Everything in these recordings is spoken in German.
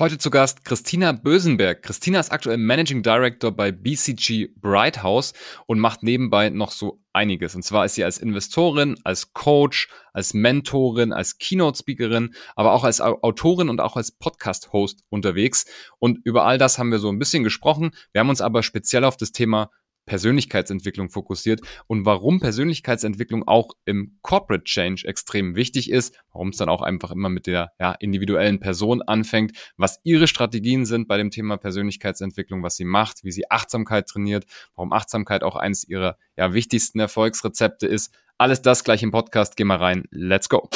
Heute zu Gast Christina Bösenberg. Christina ist aktuell Managing Director bei BCG Brighthouse und macht nebenbei noch so einiges. Und zwar ist sie als Investorin, als Coach, als Mentorin, als Keynote-Speakerin, aber auch als Autorin und auch als Podcast-Host unterwegs. Und über all das haben wir so ein bisschen gesprochen. Wir haben uns aber speziell auf das Thema Persönlichkeitsentwicklung fokussiert und warum Persönlichkeitsentwicklung auch im Corporate Change extrem wichtig ist, warum es dann auch einfach immer mit der ja, individuellen Person anfängt, was ihre Strategien sind bei dem Thema Persönlichkeitsentwicklung, was sie macht, wie sie Achtsamkeit trainiert, warum Achtsamkeit auch eines ihrer ja, wichtigsten Erfolgsrezepte ist. Alles das gleich im Podcast. Geh mal rein. Let's go.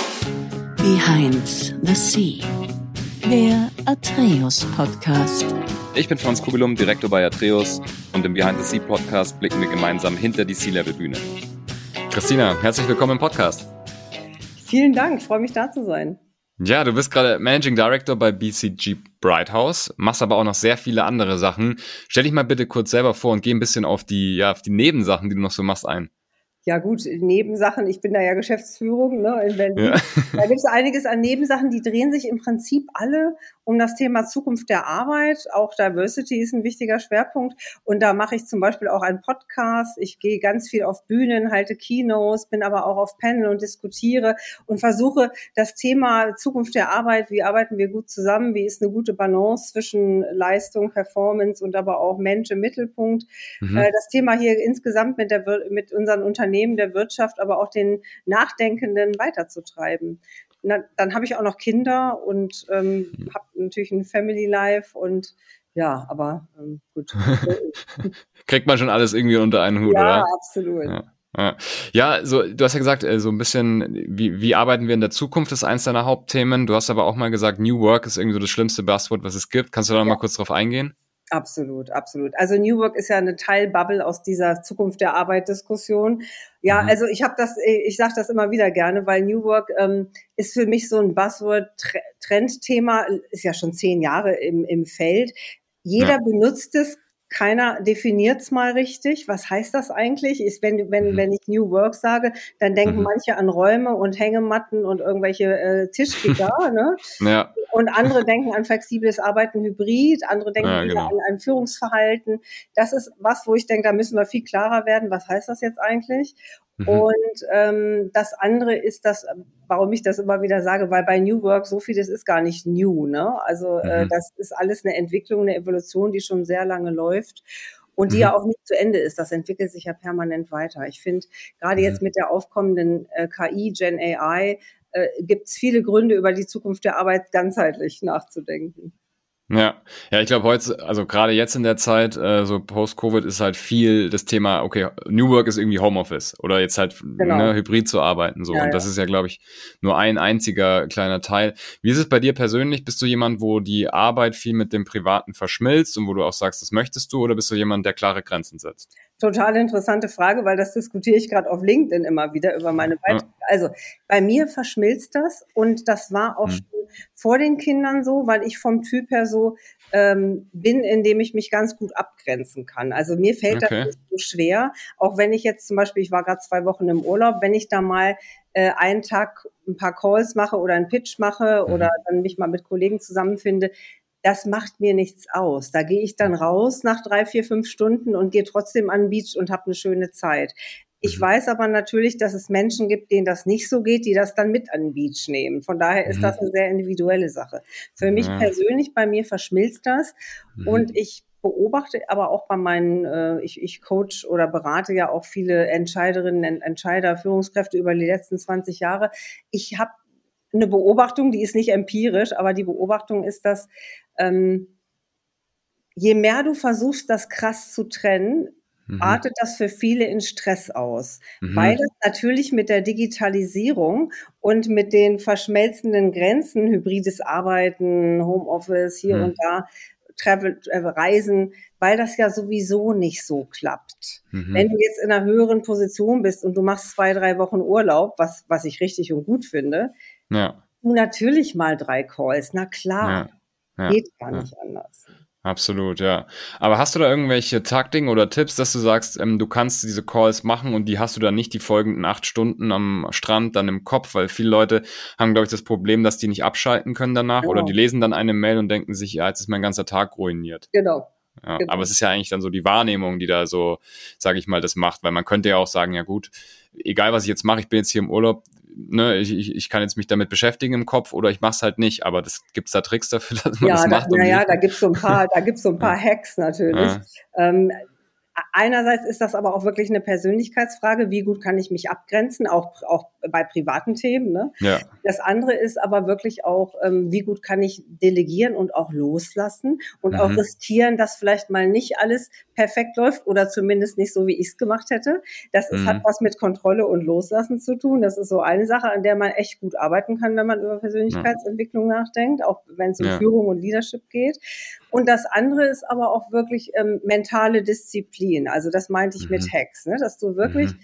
Behind the Sea. Der Atreus Podcast. Ich bin Franz Kugelum, Direktor bei Atreus und im Behind the Sea Podcast blicken wir gemeinsam hinter die Sea-Level-Bühne. Christina, herzlich willkommen im Podcast. Vielen Dank, ich freue mich da zu sein. Ja, du bist gerade Managing Director bei BCG Brighthouse, machst aber auch noch sehr viele andere Sachen. Stell dich mal bitte kurz selber vor und geh ein bisschen auf die, ja, auf die Nebensachen, die du noch so machst, ein. Ja gut, Nebensachen, ich bin da ja Geschäftsführung ne, in Berlin. Ja. Da gibt es einiges an Nebensachen, die drehen sich im Prinzip alle um das Thema Zukunft der Arbeit. Auch Diversity ist ein wichtiger Schwerpunkt. Und da mache ich zum Beispiel auch einen Podcast. Ich gehe ganz viel auf Bühnen, halte Keynotes, bin aber auch auf Panel und diskutiere und versuche das Thema Zukunft der Arbeit, wie arbeiten wir gut zusammen, wie ist eine gute Balance zwischen Leistung, Performance und aber auch Mensch im Mittelpunkt. Mhm. Äh, das Thema hier insgesamt mit, der, mit unseren Unternehmen, der Wirtschaft, aber auch den Nachdenkenden weiterzutreiben na, dann habe ich auch noch Kinder und ähm, hm. habe natürlich ein Family Life und ja, aber ähm, gut. Kriegt man schon alles irgendwie unter einen Hut, ja, oder? Ja, absolut. Ja. Ja. so du hast ja gesagt, äh, so ein bisschen, wie, wie arbeiten wir in der Zukunft, ist eins deiner Hauptthemen. Du hast aber auch mal gesagt, New Work ist irgendwie so das schlimmste Buzzword, was es gibt. Kannst du da ja. mal kurz drauf eingehen? Absolut, absolut. Also New Work ist ja eine Teilbubble aus dieser Zukunft der Arbeit-Diskussion. Ja, mhm. also ich habe das, ich sage das immer wieder gerne, weil New Work ähm, ist für mich so ein Buzzword-Trendthema, ist ja schon zehn Jahre im, im Feld. Jeder ja. benutzt es keiner definiert es mal richtig. Was heißt das eigentlich? Ist, wenn, wenn, mhm. wenn ich New Work sage, dann denken mhm. manche an Räume und Hängematten und irgendwelche äh, Tischgitter. ne? Ja. Und andere denken an flexibles Arbeiten hybrid, andere denken ja, genau. an ein Führungsverhalten. Das ist was, wo ich denke, da müssen wir viel klarer werden. Was heißt das jetzt eigentlich? Mhm. Und ähm, das andere ist das, warum ich das immer wieder sage, weil bei New Work so viel, das ist gar nicht new. Ne? Also äh, mhm. äh, das ist alles eine Entwicklung, eine Evolution, die schon sehr lange läuft und die mhm. ja auch nicht zu Ende ist. Das entwickelt sich ja permanent weiter. Ich finde, gerade mhm. jetzt mit der aufkommenden äh, KI, Gen AI, äh, gibt es viele Gründe, über die Zukunft der Arbeit ganzheitlich nachzudenken. Ja, ja, ich glaube heute, also gerade jetzt in der Zeit, äh, so post-Covid ist halt viel das Thema, okay, New Work ist irgendwie Homeoffice oder jetzt halt genau. ne, hybrid zu arbeiten so. Ja, und das ja. ist ja, glaube ich, nur ein einziger kleiner Teil. Wie ist es bei dir persönlich? Bist du jemand, wo die Arbeit viel mit dem Privaten verschmilzt und wo du auch sagst, das möchtest du, oder bist du jemand, der klare Grenzen setzt? Total interessante Frage, weil das diskutiere ich gerade auf LinkedIn immer wieder über meine Beiträge. Ja. Also bei mir verschmilzt das und das war auch mhm. schon vor den Kindern so, weil ich vom Typ her so ähm, bin, indem ich mich ganz gut abgrenzen kann. Also mir fällt okay. das nicht so schwer, auch wenn ich jetzt zum Beispiel, ich war gerade zwei Wochen im Urlaub, wenn ich da mal äh, einen Tag ein paar Calls mache oder einen Pitch mache mhm. oder dann mich mal mit Kollegen zusammenfinde, das macht mir nichts aus. Da gehe ich dann raus nach drei, vier, fünf Stunden und gehe trotzdem an den Beach und habe eine schöne Zeit. Ich mhm. weiß aber natürlich, dass es Menschen gibt, denen das nicht so geht, die das dann mit an den Beach nehmen. Von daher ist mhm. das eine sehr individuelle Sache. Für mich ja. persönlich, bei mir verschmilzt das mhm. und ich beobachte aber auch bei meinen, äh, ich, ich coach oder berate ja auch viele Entscheiderinnen, Entscheider, Führungskräfte über die letzten 20 Jahre. Ich habe eine Beobachtung, die ist nicht empirisch, aber die Beobachtung ist, dass ähm, je mehr du versuchst, das krass zu trennen, mhm. artet das für viele in Stress aus. Mhm. Beides natürlich mit der Digitalisierung und mit den verschmelzenden Grenzen, hybrides Arbeiten, Homeoffice hier mhm. und da, Travel, äh, Reisen, weil das ja sowieso nicht so klappt. Mhm. Wenn du jetzt in einer höheren Position bist und du machst zwei, drei Wochen Urlaub, was, was ich richtig und gut finde, ja. du natürlich mal drei Calls, na klar, ja. Ja. geht gar nicht anders. Absolut, ja. Aber hast du da irgendwelche Taktiken oder Tipps, dass du sagst, ähm, du kannst diese Calls machen und die hast du dann nicht die folgenden acht Stunden am Strand dann im Kopf, weil viele Leute haben, glaube ich, das Problem, dass die nicht abschalten können danach genau. oder die lesen dann eine Mail und denken sich, ja, jetzt ist mein ganzer Tag ruiniert. Genau. Ja, genau. Aber es ist ja eigentlich dann so die Wahrnehmung, die da so, sage ich mal, das macht, weil man könnte ja auch sagen, ja gut, egal was ich jetzt mache, ich bin jetzt hier im Urlaub, ne, ich, ich, ich kann jetzt mich damit beschäftigen im Kopf oder ich mache es halt nicht. Aber das gibt's da Tricks dafür, dass man ja, das macht. Naja, um da gibt's so ein paar, da gibt's so ein paar Hacks natürlich. Ja. Ähm, einerseits ist das aber auch wirklich eine Persönlichkeitsfrage, wie gut kann ich mich abgrenzen, auch, auch bei privaten Themen. Ne? Ja. Das andere ist aber wirklich auch, ähm, wie gut kann ich delegieren und auch loslassen und mhm. auch riskieren, dass vielleicht mal nicht alles perfekt läuft oder zumindest nicht so, wie ich es gemacht hätte. Das ist, mhm. hat was mit Kontrolle und Loslassen zu tun. Das ist so eine Sache, an der man echt gut arbeiten kann, wenn man über Persönlichkeitsentwicklung nachdenkt, auch wenn es um ja. Führung und Leadership geht. Und das andere ist aber auch wirklich ähm, mentale Disziplin. Also das meinte ich mhm. mit Hacks, ne? dass du wirklich mhm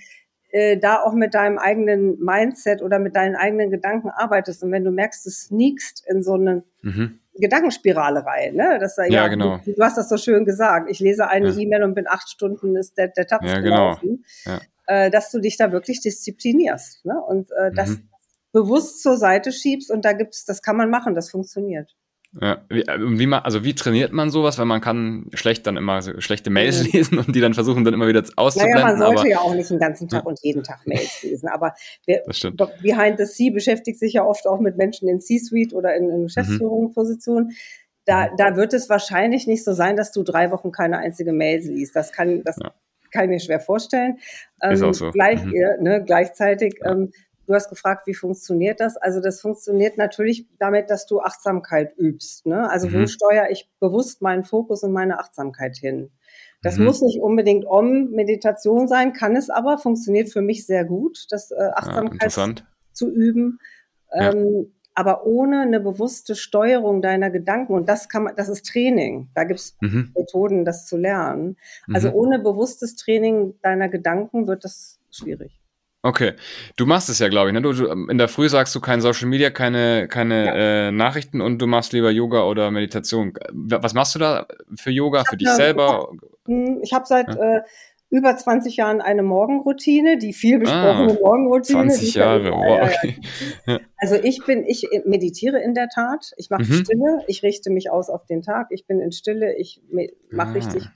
äh, da auch mit deinem eigenen Mindset oder mit deinen eigenen Gedanken arbeitest. Und wenn du merkst, du sneakst in so eine mhm. Gedankenspirale rein, ne? Das, ja, ja genau. Du, du, hast das so schön gesagt. Ich lese eine ja. E-Mail und bin acht Stunden ist der, der Tab ja, genau. Ja. Äh, dass du dich da wirklich disziplinierst ne? und äh, das mhm. bewusst zur Seite schiebst und da gibt's, das kann man machen, das funktioniert. Ja, wie, äh, wie man, also wie trainiert man sowas? Weil man kann schlecht dann immer so schlechte Mails mhm. lesen und die dann versuchen dann immer wieder auszublenden. Naja, man sollte ja auch nicht den ganzen Tag ja. und jeden Tag Mails lesen. Aber wer, Behind the Sea beschäftigt sich ja oft auch mit Menschen in C-Suite oder in, in Geschäftsführungspositionen. Mhm. Da, da wird es wahrscheinlich nicht so sein, dass du drei Wochen keine einzige Mail liest. Das kann, das ja. kann ich mir schwer vorstellen. Ist ähm, auch so. Gleich, mhm. ne, gleichzeitig ähm, Du hast gefragt, wie funktioniert das? Also das funktioniert natürlich damit, dass du Achtsamkeit übst. Ne? Also mhm. wo steuere ich bewusst meinen Fokus und meine Achtsamkeit hin? Das mhm. muss nicht unbedingt Om-Meditation sein, kann es aber, funktioniert für mich sehr gut, das äh, ah, Achtsamkeit ja, zu üben. Ja. Ähm, aber ohne eine bewusste Steuerung deiner Gedanken, und das kann man, das ist Training, da gibt es mhm. Methoden, das zu lernen. Also mhm. ohne bewusstes Training deiner Gedanken wird das schwierig. Okay, du machst es ja, glaube ich. Ne? Du, du, in der Früh sagst du kein Social Media, keine, keine ja. äh, Nachrichten und du machst lieber Yoga oder Meditation. Was machst du da für Yoga, für dich selber? Ich habe seit ja. äh, über 20 Jahren eine Morgenroutine, die viel besprochene ah, Morgenroutine. 20 Jahre, wow. Ja, also ich bin, ich meditiere in der Tat. Ich mache mhm. Stille, ich richte mich aus auf den Tag. Ich bin in Stille, ich mache ah. richtig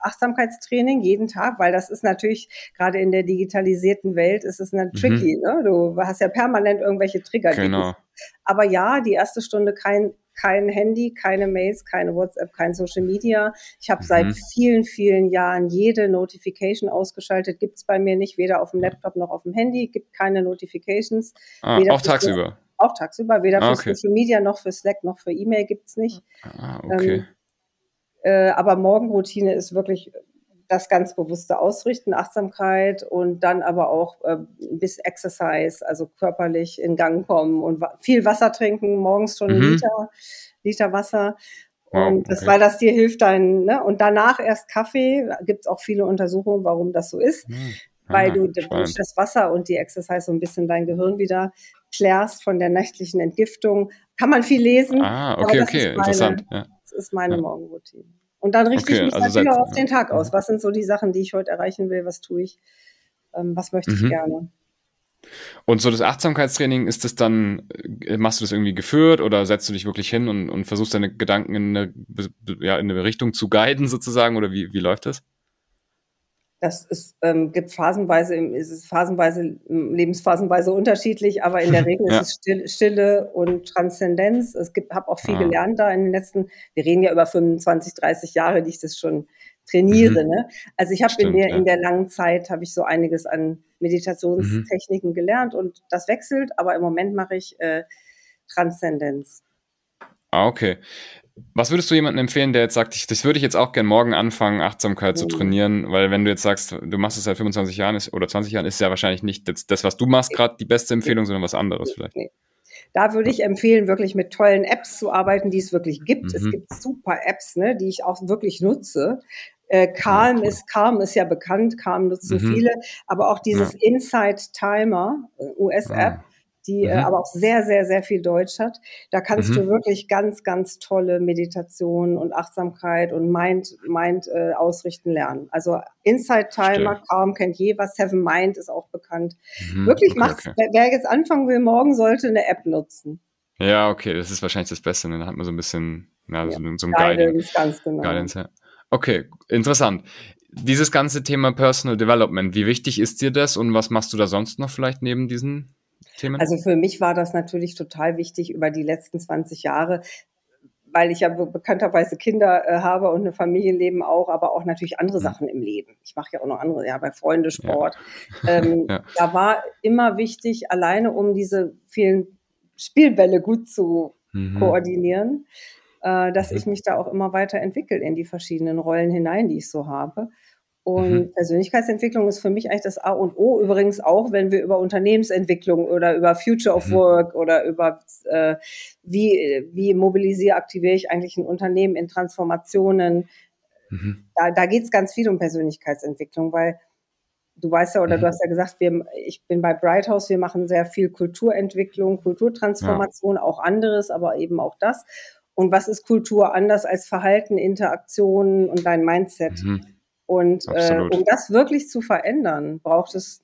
Achtsamkeitstraining jeden Tag, weil das ist natürlich gerade in der digitalisierten Welt ist es eine tricky. Mhm. Ne? Du hast ja permanent irgendwelche Trigger. Genau. Aber ja, die erste Stunde kein kein Handy, keine Mails, keine WhatsApp, kein Social Media. Ich habe mhm. seit vielen, vielen Jahren jede Notification ausgeschaltet. Gibt es bei mir nicht, weder auf dem Laptop noch auf dem Handy. Gibt keine Notifications. Ah, auch tagsüber? Auch tagsüber. Weder ah, okay. für Social Media noch für Slack noch für E-Mail gibt es nicht. Ah, okay. Ähm, äh, aber Morgenroutine ist wirklich das ganz bewusste Ausrichten, Achtsamkeit und dann aber auch äh, bis Exercise, also körperlich in Gang kommen und wa viel Wasser trinken, morgens schon mhm. einen Liter, Liter Wasser. Wow, und das, okay. weil das dir hilft, dann, ne? Und danach erst Kaffee, gibt es auch viele Untersuchungen, warum das so ist. Mhm. Weil du durch das Wasser und die Exercise so ein bisschen dein Gehirn wieder klärst von der nächtlichen Entgiftung. Kann man viel lesen. Ah, okay, okay, meine, interessant. Ja. Das ist meine ja. Morgenroutine. Und dann richte okay, ich mich also natürlich auch auf den Tag aus. Was sind so die Sachen, die ich heute erreichen will? Was tue ich? Ähm, was möchte ich mhm. gerne? Und so das Achtsamkeitstraining, ist das dann, äh, machst du das irgendwie geführt oder setzt du dich wirklich hin und, und versuchst deine Gedanken in eine, ja, in eine Richtung zu guiden sozusagen oder wie, wie läuft das? Das ist, ähm, gibt phasenweise, ist es phasenweise, lebensphasenweise unterschiedlich, aber in der Regel ja. ist es Stille, Stille und Transzendenz. Es gibt, habe auch viel ah. gelernt da in den letzten, wir reden ja über 25, 30 Jahre, die ich das schon trainiere. Mhm. Ne? Also ich habe in der, ja. in der langen Zeit habe ich so einiges an Meditationstechniken mhm. gelernt und das wechselt, aber im Moment mache ich äh, Transzendenz. Ah, okay. Was würdest du jemandem empfehlen, der jetzt sagt, ich, das würde ich jetzt auch gern morgen anfangen, Achtsamkeit mhm. zu trainieren? Weil wenn du jetzt sagst, du machst es seit 25 Jahren ist, oder 20 Jahren, ist ja wahrscheinlich nicht das, das was du machst, gerade die beste Empfehlung, sondern was anderes vielleicht. Nee. Da würde ich empfehlen, wirklich mit tollen Apps zu arbeiten, die es wirklich gibt. Mhm. Es gibt super Apps, ne, die ich auch wirklich nutze. Äh, Calm okay. ist Calm ist ja bekannt, Calm nutzen mhm. viele, aber auch dieses ja. Insight Timer, äh, US-App, ah die äh, mhm. äh, aber auch sehr, sehr, sehr viel Deutsch hat. Da kannst mhm. du wirklich ganz, ganz tolle Meditation und Achtsamkeit und Mind, Mind äh, ausrichten lernen. Also Inside Timer, kaum kennt je was, Seven Mind ist auch bekannt. Mhm. Wirklich okay, macht, okay. wer jetzt anfangen will, morgen sollte eine App nutzen. Ja, okay, das ist wahrscheinlich das Beste. Ne? Dann hat man so ein bisschen, ja, ja. so, so ein Guidance. Ganz genau. Guidance, ja. Okay, interessant. Dieses ganze Thema Personal Development, wie wichtig ist dir das und was machst du da sonst noch vielleicht neben diesen Themen? Also für mich war das natürlich total wichtig über die letzten 20 Jahre, weil ich ja bekannterweise Kinder äh, habe und ein Familienleben auch, aber auch natürlich andere mhm. Sachen im Leben. Ich mache ja auch noch andere, ja, bei Freunde Sport. Ja. Ähm, ja. Da war immer wichtig, alleine um diese vielen Spielbälle gut zu mhm. koordinieren, äh, dass mhm. ich mich da auch immer weiter entwickle in die verschiedenen Rollen hinein, die ich so habe. Und mhm. Persönlichkeitsentwicklung ist für mich eigentlich das A und O. Übrigens auch, wenn wir über Unternehmensentwicklung oder über Future of mhm. Work oder über äh, wie, wie mobilisiere, aktiviere ich eigentlich ein Unternehmen in Transformationen. Mhm. Da, da geht es ganz viel um Persönlichkeitsentwicklung, weil du weißt ja, oder mhm. du hast ja gesagt, wir, ich bin bei Bright House, wir machen sehr viel Kulturentwicklung, Kulturtransformation, ja. auch anderes, aber eben auch das. Und was ist Kultur anders als Verhalten, Interaktionen und dein Mindset? Und äh, um das wirklich zu verändern, braucht es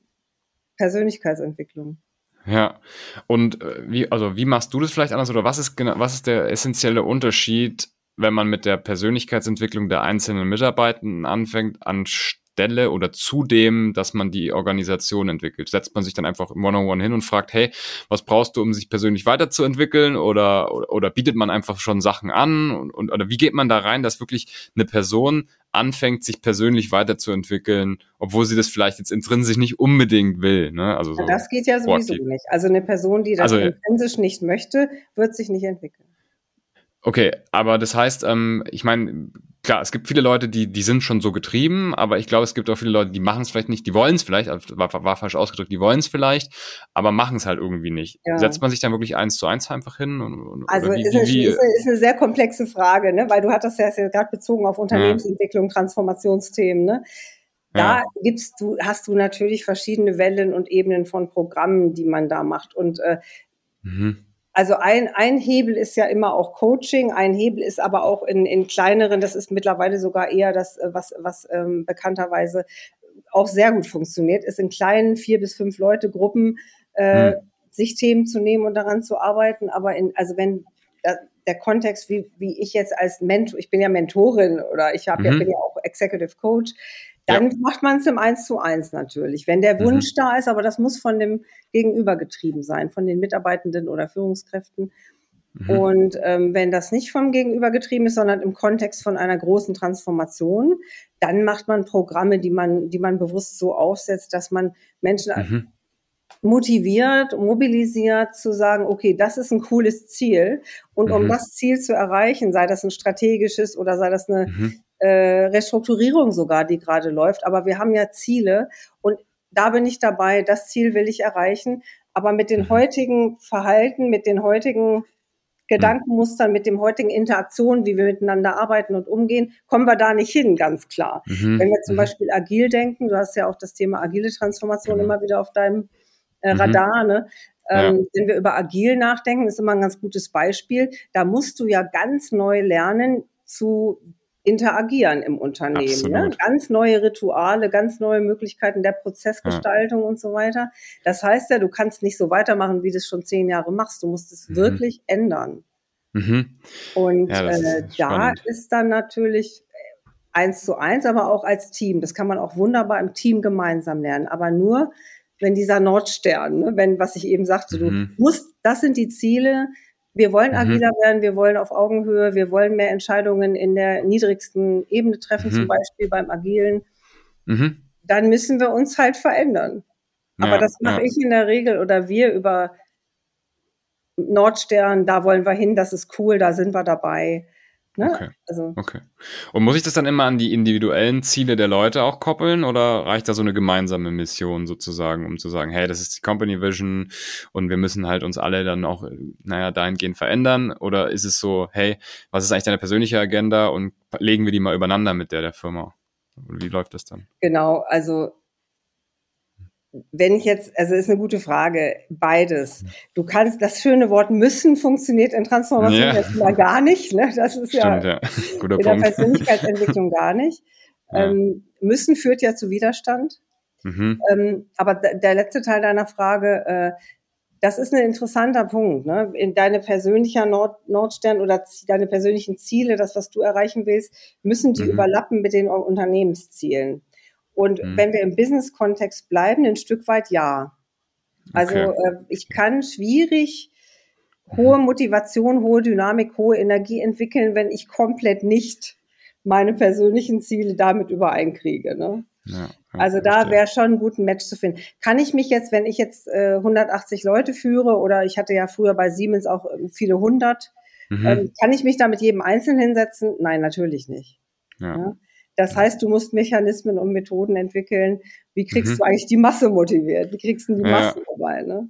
Persönlichkeitsentwicklung. Ja. Und äh, wie, also wie machst du das vielleicht anders oder was ist genau, was ist der essentielle Unterschied, wenn man mit der Persönlichkeitsentwicklung der einzelnen Mitarbeitenden anfängt, anstatt Stelle oder zu dem, dass man die Organisation entwickelt? Setzt man sich dann einfach im One-on-One hin und fragt, hey, was brauchst du, um sich persönlich weiterzuentwickeln? Oder, oder, oder bietet man einfach schon Sachen an? Und, und, oder wie geht man da rein, dass wirklich eine Person anfängt, sich persönlich weiterzuentwickeln, obwohl sie das vielleicht jetzt intrinsisch nicht unbedingt will. Ne? Also so das geht ja sowieso proaktiv. nicht. Also eine Person, die das also, intrinsisch nicht möchte, wird sich nicht entwickeln. Okay, aber das heißt, ähm, ich meine, klar, es gibt viele Leute, die, die sind schon so getrieben, aber ich glaube, es gibt auch viele Leute, die machen es vielleicht nicht, die wollen es vielleicht, also war, war falsch ausgedrückt, die wollen es vielleicht, aber machen es halt irgendwie nicht. Ja. Setzt man sich dann wirklich eins zu eins einfach hin? Und, also wie, ist, wie, eine, ist, eine, sehr komplexe Frage, ne? weil du hattest ja, ja gerade bezogen auf Unternehmensentwicklung. Transformationsthemen, ne? Da ja. gibst du, hast du natürlich verschiedene Wellen und Ebenen von Programmen, die man da macht. Und äh, mhm also ein, ein Hebel ist ja immer auch Coaching, ein Hebel ist aber auch in, in kleineren, das ist mittlerweile sogar eher das, äh, was, was ähm, bekannterweise auch sehr gut funktioniert, ist in kleinen vier bis fünf Leute Gruppen äh, hm. sich Themen zu nehmen und daran zu arbeiten. Aber in, also wenn da, der Kontext, wie, wie ich jetzt als Mentor, ich bin ja Mentorin oder ich habe mhm. ja, bin ja auch Executive Coach, dann ja. macht man es im Eins zu eins natürlich. Wenn der Wunsch mhm. da ist, aber das muss von dem Gegenüber getrieben sein, von den Mitarbeitenden oder Führungskräften. Mhm. Und ähm, wenn das nicht vom Gegenüber getrieben ist, sondern im Kontext von einer großen Transformation, dann macht man Programme, die man, die man bewusst so aufsetzt, dass man Menschen mhm. motiviert, mobilisiert, zu sagen, okay, das ist ein cooles Ziel. Und um mhm. das Ziel zu erreichen, sei das ein strategisches oder sei das eine mhm äh, Restrukturierung sogar, die gerade läuft. Aber wir haben ja Ziele und da bin ich dabei, das Ziel will ich erreichen. Aber mit den mhm. heutigen Verhalten, mit den heutigen Gedankenmustern, mit dem heutigen Interaktionen, wie wir miteinander arbeiten und umgehen, kommen wir da nicht hin, ganz klar. Mhm. Wenn wir zum mhm. Beispiel agil denken, du hast ja auch das Thema agile Transformation genau. immer wieder auf deinem äh, mhm. Radar, ne? Ähm, ja. Wenn wir über agil nachdenken, ist immer ein ganz gutes Beispiel. Da musst du ja ganz neu lernen, zu interagieren im Unternehmen. Ne? Ganz neue Rituale, ganz neue Möglichkeiten der Prozessgestaltung ja. und so weiter. Das heißt ja, du kannst nicht so weitermachen, wie du es schon zehn Jahre machst. Du musst es mhm. wirklich ändern. Mhm. Und ja, äh, da ist dann natürlich äh, eins zu eins, aber auch als Team. Das kann man auch wunderbar im Team gemeinsam lernen. Aber nur, wenn dieser Nordstern, ne, wenn, was ich eben sagte, mhm. du musst, das sind die Ziele, wir wollen mhm. agiler werden, wir wollen auf Augenhöhe, wir wollen mehr Entscheidungen in der niedrigsten Ebene treffen, mhm. zum Beispiel beim Agilen. Mhm. Dann müssen wir uns halt verändern. Aber ja, das mache ja. ich in der Regel oder wir über Nordstern, da wollen wir hin, das ist cool, da sind wir dabei. Ne? Okay. Also. okay. Und muss ich das dann immer an die individuellen Ziele der Leute auch koppeln oder reicht da so eine gemeinsame Mission sozusagen, um zu sagen, hey, das ist die Company Vision und wir müssen halt uns alle dann auch, naja, dahingehend verändern? Oder ist es so, hey, was ist eigentlich deine persönliche Agenda und legen wir die mal übereinander mit der der Firma? Wie läuft das dann? Genau, also wenn ich jetzt, also ist eine gute Frage, beides. Du kannst, das schöne Wort müssen funktioniert in Transformation ja. jetzt mal gar nicht. Ne? Das ist Stimmt, ja, ja. Guter in der Punkt. Persönlichkeitsentwicklung gar nicht. Ja. Ähm, müssen führt ja zu Widerstand. Mhm. Ähm, aber der letzte Teil deiner Frage, äh, das ist ein interessanter Punkt. Ne? In deine persönlicher Nord Nordstern oder deine persönlichen Ziele, das, was du erreichen willst, müssen die mhm. überlappen mit den Unternehmenszielen. Und mhm. wenn wir im Business-Kontext bleiben, ein Stück weit ja. Also okay. äh, ich kann schwierig hohe Motivation, hohe Dynamik, hohe Energie entwickeln, wenn ich komplett nicht meine persönlichen Ziele damit übereinkriege. Ne? Ja, also da wäre schon ein guten Match zu finden. Kann ich mich jetzt, wenn ich jetzt äh, 180 Leute führe oder ich hatte ja früher bei Siemens auch äh, viele hundert, mhm. ähm, kann ich mich da mit jedem Einzelnen hinsetzen? Nein, natürlich nicht. Ja. ja? Das heißt, du musst Mechanismen und Methoden entwickeln. Wie kriegst mhm. du eigentlich die Masse motiviert? Wie kriegst du die Masse ja. dabei? Ne?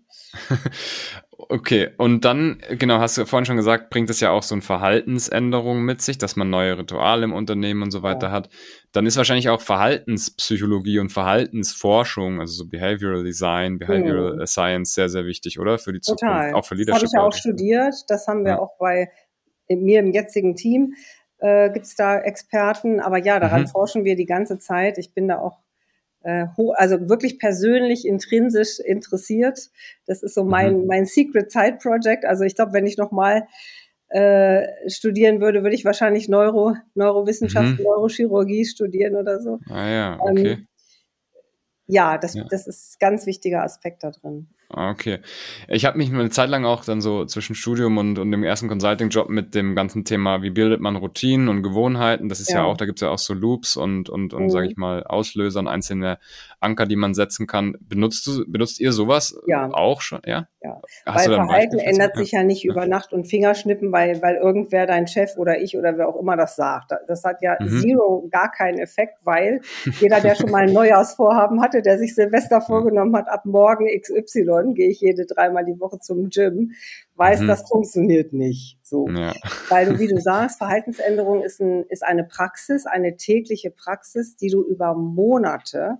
okay, und dann, genau, hast du vorhin schon gesagt, bringt es ja auch so eine Verhaltensänderung mit sich, dass man neue Rituale im Unternehmen und so weiter ja. hat. Dann ist wahrscheinlich auch Verhaltenspsychologie und Verhaltensforschung, also so Behavioral Design, Behavioral mhm. Science sehr, sehr wichtig, oder? Für die Total. Zukunft, auch für Leadership. Das habe ich ja auch studiert. Das haben wir ja. auch bei mir im jetzigen Team äh, gibt es da Experten. Aber ja, daran mhm. forschen wir die ganze Zeit. Ich bin da auch äh, also wirklich persönlich, intrinsisch interessiert. Das ist so mein, mhm. mein Secret Side Project. Also ich glaube, wenn ich nochmal äh, studieren würde, würde ich wahrscheinlich Neuro, Neurowissenschaft, mhm. Neurochirurgie studieren oder so. Ah ja, okay. Ähm, ja, das, ja. das ist ein ganz wichtiger Aspekt da drin. Ah, okay. Ich habe mich eine Zeit lang auch dann so zwischen Studium und, und dem ersten Consulting-Job mit dem ganzen Thema, wie bildet man Routinen und Gewohnheiten, das ist ja, ja auch, da gibt's ja auch so Loops und, und, und mhm. sage ich mal, Auslöser und einzelne Anker, die man setzen kann. Benutzt du, benutzt ihr sowas ja. auch schon? Ja. ja. Hast weil Verhalten ändert sich ja nicht über Nacht und Fingerschnippen, weil, weil irgendwer dein Chef oder ich oder wer auch immer das sagt. Das hat ja mhm. zero gar keinen Effekt, weil jeder, der schon mal ein Neujahrsvorhaben hatte, der sich Silvester vorgenommen hat, ab morgen XY gehe ich jede dreimal die Woche zum Gym, weiß, mhm. das funktioniert nicht. So. Ja. Weil du, wie du sagst, Verhaltensänderung ist, ein, ist eine Praxis, eine tägliche Praxis, die du über Monate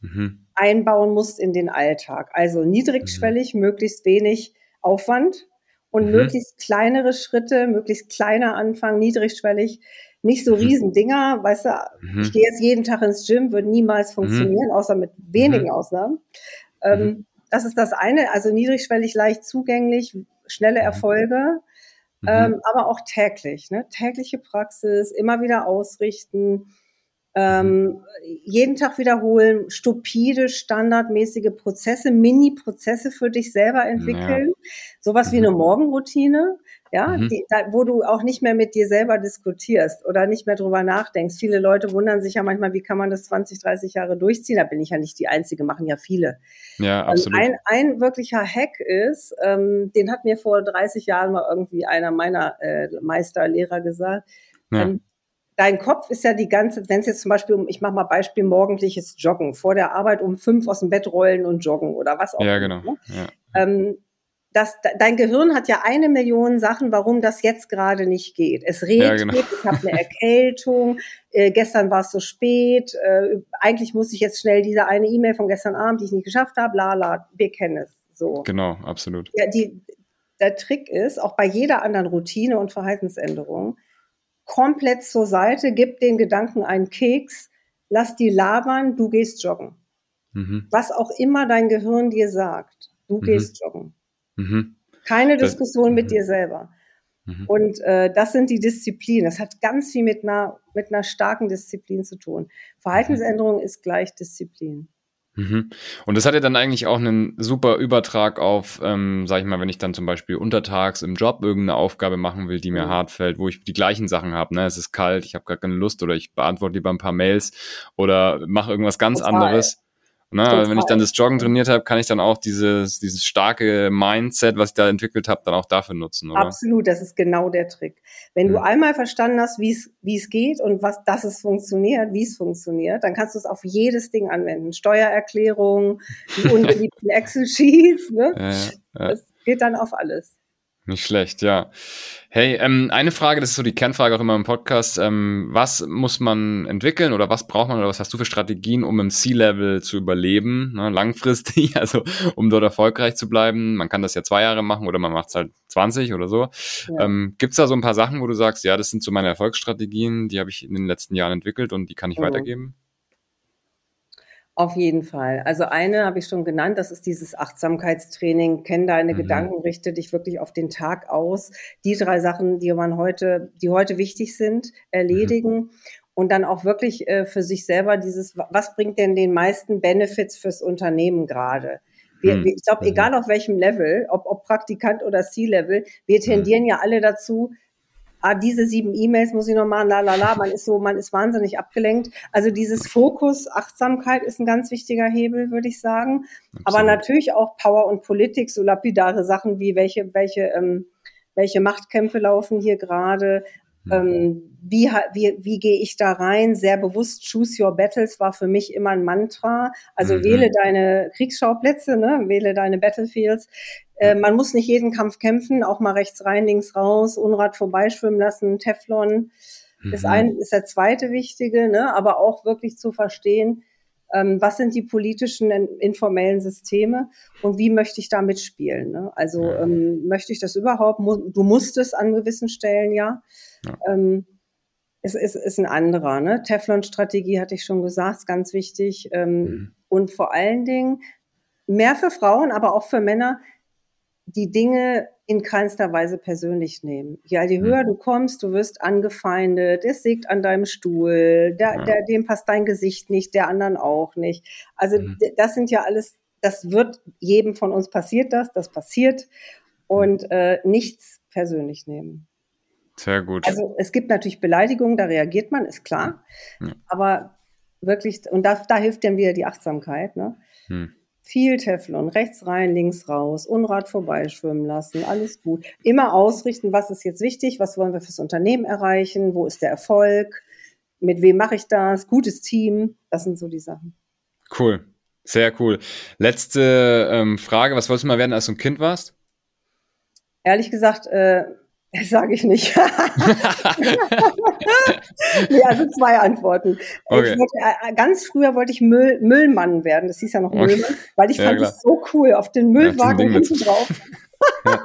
mhm. einbauen musst in den Alltag. Also niedrigschwellig, mhm. möglichst wenig Aufwand und mhm. möglichst kleinere Schritte, möglichst kleiner Anfang, niedrigschwellig, nicht so mhm. riesen Dinger, weißt du, mhm. ich gehe jetzt jeden Tag ins Gym, würde niemals mhm. funktionieren, außer mit wenigen Ausnahmen. Ähm, das ist das eine, also niedrigschwellig, leicht zugänglich, schnelle Erfolge, ähm, aber auch täglich, ne? tägliche Praxis, immer wieder ausrichten, ähm, mhm. jeden Tag wiederholen, stupide, standardmäßige Prozesse, Mini-Prozesse für dich selber entwickeln. Ja. Sowas wie mhm. eine Morgenroutine, ja, mhm. die, da, wo du auch nicht mehr mit dir selber diskutierst oder nicht mehr drüber nachdenkst. Viele Leute wundern sich ja manchmal, wie kann man das 20, 30 Jahre durchziehen? Da bin ich ja nicht die Einzige, machen ja viele. Ja, ähm, absolut. Ein, ein wirklicher Hack ist, ähm, den hat mir vor 30 Jahren mal irgendwie einer meiner äh, Meisterlehrer gesagt. Ja. Ähm, dein Kopf ist ja die ganze, wenn es jetzt zum Beispiel um, ich mache mal Beispiel morgendliches Joggen, vor der Arbeit um fünf aus dem Bett rollen und joggen oder was auch ja, immer. Genau. Ja. Ähm, das, dein Gehirn hat ja eine Million Sachen, warum das jetzt gerade nicht geht. Es regnet, ja, genau. ich habe eine Erkältung, äh, gestern war es so spät, äh, eigentlich muss ich jetzt schnell diese eine E-Mail von gestern Abend, die ich nicht geschafft habe, la la, wir kennen es so. Genau, absolut. Ja, die, der Trick ist, auch bei jeder anderen Routine und Verhaltensänderung, komplett zur Seite, gib den Gedanken einen Keks, lass die labern, du gehst joggen. Mhm. Was auch immer dein Gehirn dir sagt, du mhm. gehst joggen. Mhm. Keine Diskussion mit mhm. dir selber. Mhm. Und äh, das sind die Disziplinen. Das hat ganz viel mit einer, mit einer starken Disziplin zu tun. Verhaltensänderung ist gleich Disziplin. Mhm. Und das hat ja dann eigentlich auch einen super Übertrag auf, ähm, sag ich mal, wenn ich dann zum Beispiel untertags im Job irgendeine Aufgabe machen will, die mir mhm. hart fällt, wo ich die gleichen Sachen habe. Ne? Es ist kalt, ich habe gar keine Lust oder ich beantworte lieber ein paar Mails oder mache irgendwas ganz Total. anderes. Ne? Wenn ich dann das Joggen trainiert habe, kann ich dann auch dieses, dieses starke Mindset, was ich da entwickelt habe, dann auch dafür nutzen, oder? Absolut, das ist genau der Trick. Wenn mhm. du einmal verstanden hast, wie es geht und was, dass es funktioniert, wie es funktioniert, dann kannst du es auf jedes Ding anwenden. Steuererklärung, die unbeliebten Excel-Sheets, ne? Ja, ja. Das geht dann auf alles. Nicht schlecht, ja. Hey, ähm, eine Frage, das ist so die Kernfrage auch immer im Podcast. Ähm, was muss man entwickeln oder was braucht man oder was hast du für Strategien, um im C-Level zu überleben, ne, langfristig, also um dort erfolgreich zu bleiben? Man kann das ja zwei Jahre machen oder man macht es halt 20 oder so. Ja. Ähm, Gibt es da so ein paar Sachen, wo du sagst, ja, das sind so meine Erfolgsstrategien, die habe ich in den letzten Jahren entwickelt und die kann ich mhm. weitergeben? Auf jeden Fall. Also eine habe ich schon genannt, das ist dieses Achtsamkeitstraining. Kenn deine mhm. Gedanken, richte dich wirklich auf den Tag aus. Die drei Sachen, die man heute, die heute wichtig sind, erledigen. Mhm. Und dann auch wirklich äh, für sich selber dieses, was bringt denn den meisten Benefits fürs Unternehmen gerade? Wir, mhm. Ich glaube, mhm. egal auf welchem Level, ob, ob Praktikant oder C-Level, wir mhm. tendieren ja alle dazu, ah, diese sieben E-Mails muss ich noch machen, la la la, man ist so, man ist wahnsinnig abgelenkt. Also dieses Fokus, Achtsamkeit ist ein ganz wichtiger Hebel, würde ich sagen. Absolut. Aber natürlich auch Power und Politik, so lapidare Sachen wie welche, welche, ähm, welche Machtkämpfe laufen hier gerade, Mhm. Ähm, wie, wie, wie gehe ich da rein? Sehr bewusst, choose your battles war für mich immer ein Mantra. Also mhm. wähle deine Kriegsschauplätze, ne? wähle deine Battlefields. Äh, man muss nicht jeden Kampf kämpfen, auch mal rechts rein, links raus, Unrat vorbeischwimmen lassen, Teflon mhm. ist, ein, ist der zweite wichtige, ne? aber auch wirklich zu verstehen, ähm, was sind die politischen informellen Systeme und wie möchte ich da mitspielen. Ne? Also ähm, möchte ich das überhaupt? Du musst es an gewissen Stellen ja. ja. Ähm, es ist, ist ein anderer. Ne? Teflon-Strategie hatte ich schon gesagt, ist ganz wichtig. Ähm, mhm. Und vor allen Dingen mehr für Frauen, aber auch für Männer, die Dinge in keinster Weise persönlich nehmen. Ja, je höher mhm. du kommst, du wirst angefeindet, es sägt an deinem Stuhl, der, ja. der, dem passt dein Gesicht nicht, der anderen auch nicht. Also mhm. das sind ja alles, das wird jedem von uns passiert, das, das passiert und äh, nichts persönlich nehmen. Sehr gut. Also es gibt natürlich Beleidigungen, da reagiert man, ist klar, ja. aber wirklich, und da, da hilft dann wieder die Achtsamkeit, ne? Hm viel Teflon, rechts rein, links raus, Unrat vorbeischwimmen lassen, alles gut. Immer ausrichten, was ist jetzt wichtig, was wollen wir fürs Unternehmen erreichen, wo ist der Erfolg, mit wem mache ich das, gutes Team, das sind so die Sachen. Cool, sehr cool. Letzte ähm, Frage, was wolltest du mal werden, als du ein Kind warst? Ehrlich gesagt, äh, sage ich nicht. nee, also zwei Antworten. Okay. Wollte, äh, ganz früher wollte ich Müll, Müllmann werden. Das hieß ja noch Müllmann, okay. weil ich ja, fand es so cool. Auf den Müllwagen ja, hinten drauf. ja.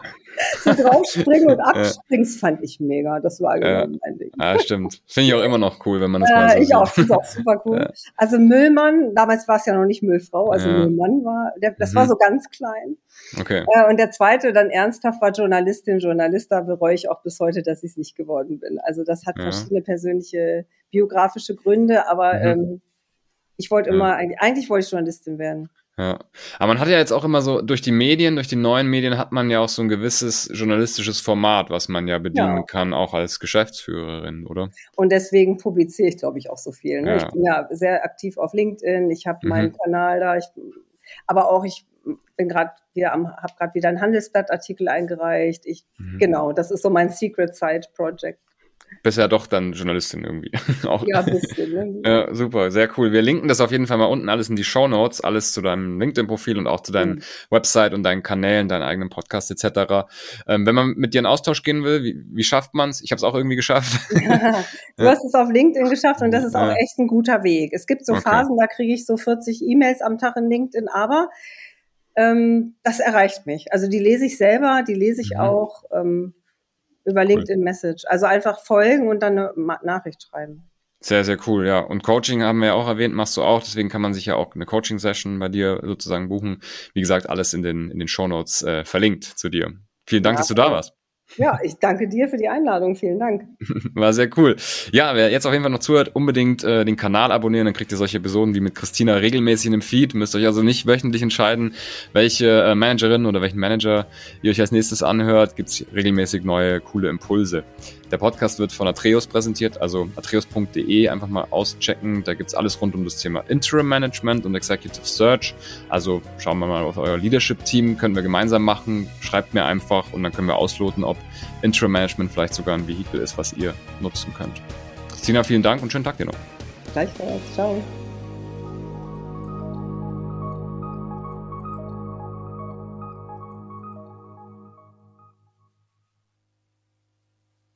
Draufspringen und abspringen, ja. fand ich mega. Das war ja. mein Ding. Ja, stimmt. Finde ich auch immer noch cool, wenn man das äh, mal so Ich auch, das ist auch super cool. Ja. Also Müllmann, damals war es ja noch nicht Müllfrau, also Müllmann war, der, das mhm. war so ganz klein. Okay. Äh, und der zweite dann ernsthaft war Journalistin, Journalist, da bereue ich auch bis heute, dass ich es nicht geworden bin. Also das hat verschiedene persönliche biografische Gründe, aber mhm. ähm, ich wollte immer, eigentlich wollte ich Journalistin werden. Ja. Aber man hat ja jetzt auch immer so, durch die Medien, durch die neuen Medien hat man ja auch so ein gewisses journalistisches Format, was man ja bedienen ja. kann, auch als Geschäftsführerin, oder? Und deswegen publiziere ich, glaube ich, auch so viel. Ne? Ja. Ich bin ja sehr aktiv auf LinkedIn, ich habe mhm. meinen Kanal da, ich, aber auch ich bin gerade wieder am, habe gerade wieder einen Handelsblattartikel eingereicht. Ich, mhm. genau, das ist so mein Secret Side Project bist ja doch dann Journalistin irgendwie. auch. Ja, bisschen. Ne? ja, super, sehr cool. Wir linken das auf jeden Fall mal unten alles in die Show Notes, alles zu deinem LinkedIn-Profil und auch zu deinem mhm. Website und deinen Kanälen, deinen eigenen Podcast etc. Ähm, wenn man mit dir in Austausch gehen will, wie, wie schafft man es? Ich habe es auch irgendwie geschafft. Ja, du ja. hast es auf LinkedIn geschafft und das ist auch echt ein guter Weg. Es gibt so okay. Phasen, da kriege ich so 40 E-Mails am Tag in LinkedIn, aber ähm, das erreicht mich. Also die lese ich selber, die lese ich mhm. auch. Ähm, über LinkedIn Message. Also einfach folgen und dann eine Nachricht schreiben. Sehr, sehr cool, ja. Und Coaching haben wir ja auch erwähnt, machst du auch, deswegen kann man sich ja auch eine Coaching-Session bei dir sozusagen buchen. Wie gesagt, alles in den, in den Shownotes äh, verlinkt zu dir. Vielen Dank, ja, dass du da warst. Ja, ich danke dir für die Einladung. Vielen Dank. War sehr cool. Ja, wer jetzt auf jeden Fall noch zuhört, unbedingt äh, den Kanal abonnieren, dann kriegt ihr solche Episoden wie mit Christina regelmäßig in dem Feed. Müsst euch also nicht wöchentlich entscheiden, welche äh, Managerin oder welchen Manager ihr euch als nächstes anhört. Gibt's regelmäßig neue, coole Impulse. Der Podcast wird von Atreus präsentiert, also atreus.de einfach mal auschecken. Da gibt's alles rund um das Thema Interim Management und Executive Search. Also schauen wir mal auf euer Leadership-Team, können wir gemeinsam machen. Schreibt mir einfach und dann können wir ausloten, ob Interim Management vielleicht sogar ein Vehikel ist, was ihr nutzen könnt. Christina, vielen Dank und schönen Tag dir noch. Gleichfalls. Ciao.